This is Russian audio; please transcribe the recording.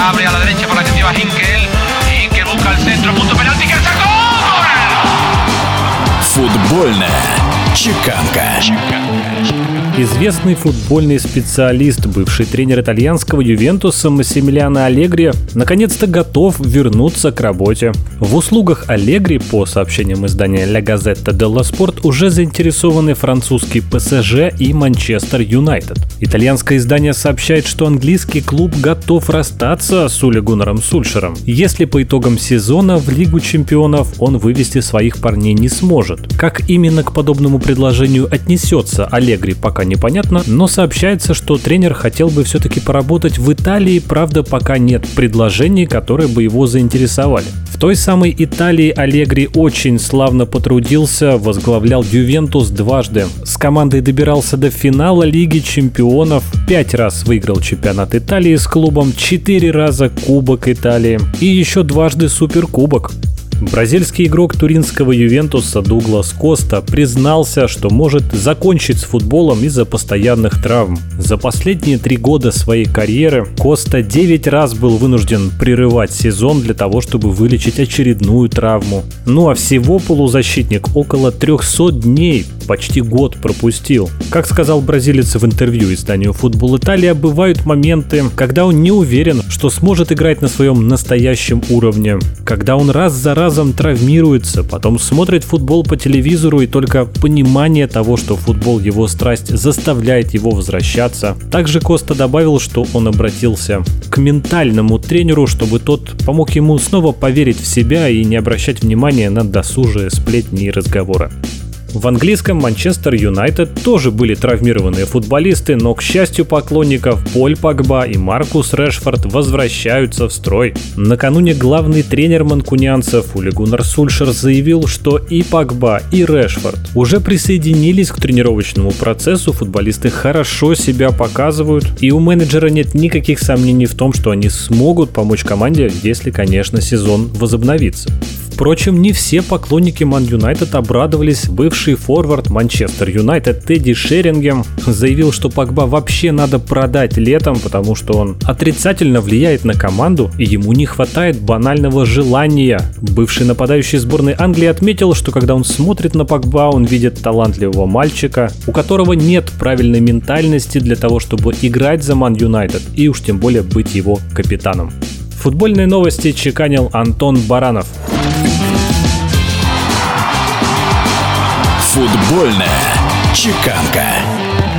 abre a la derecha por la que lleva Hinkel. Hinkel busca el centro, punto penalti que sacó. Футбольная чеканка. Известный футбольный специалист, бывший тренер итальянского Ювентуса Массимилиано Аллегри, наконец-то готов вернуться к работе. В услугах Аллегри, по сообщениям издания La Gazzetta dello Sport, уже заинтересованы французский ПСЖ и Манчестер Юнайтед. Итальянское издание сообщает, что английский клуб готов расстаться с Ули Гуннером Сульшером, если по итогам сезона в Лигу чемпионов он вывести своих парней не сможет. Как именно к подобному предложению отнесется Аллегри, пока непонятно, но сообщается, что тренер хотел бы все-таки поработать в Италии, правда пока нет предложений, которые бы его заинтересовали. В той самой Италии Аллегри очень славно потрудился, возглавлял Ювентус дважды. С командой добирался до финала Лиги Чемпионов, пять раз выиграл чемпионат Италии с клубом, четыре раза Кубок Италии и еще дважды Суперкубок. Бразильский игрок туринского Ювентуса Дуглас Коста признался, что может закончить с футболом из-за постоянных травм. За последние три года своей карьеры Коста 9 раз был вынужден прерывать сезон для того, чтобы вылечить очередную травму. Ну а всего полузащитник около 300 дней, почти год пропустил. Как сказал бразилец в интервью изданию «Футбол Италия», бывают моменты, когда он не уверен, что сможет играть на своем настоящем уровне, когда он раз за разом травмируется, потом смотрит футбол по телевизору и только понимание того, что футбол его страсть, заставляет его возвращаться. Также Коста добавил, что он обратился к ментальному тренеру, чтобы тот помог ему снова поверить в себя и не обращать внимания на досужие сплетни и разговоры. В английском Манчестер Юнайтед тоже были травмированные футболисты, но, к счастью поклонников, Поль Погба и Маркус Решфорд возвращаются в строй. Накануне главный тренер манкунианцев Ули Гуннар Сульшер заявил, что и Погба, и Решфорд уже присоединились к тренировочному процессу, футболисты хорошо себя показывают, и у менеджера нет никаких сомнений в том, что они смогут помочь команде, если, конечно, сезон возобновится. Впрочем, не все поклонники Ман Юнайтед обрадовались. Бывший форвард Манчестер Юнайтед Тедди Шерингем заявил, что Погба вообще надо продать летом, потому что он отрицательно влияет на команду и ему не хватает банального желания. Бывший нападающий сборной Англии отметил, что когда он смотрит на Погба, он видит талантливого мальчика, у которого нет правильной ментальности для того, чтобы играть за Ман Юнайтед и уж тем более быть его капитаном. Футбольные новости чеканил Антон Баранов. Футбольная чеканка.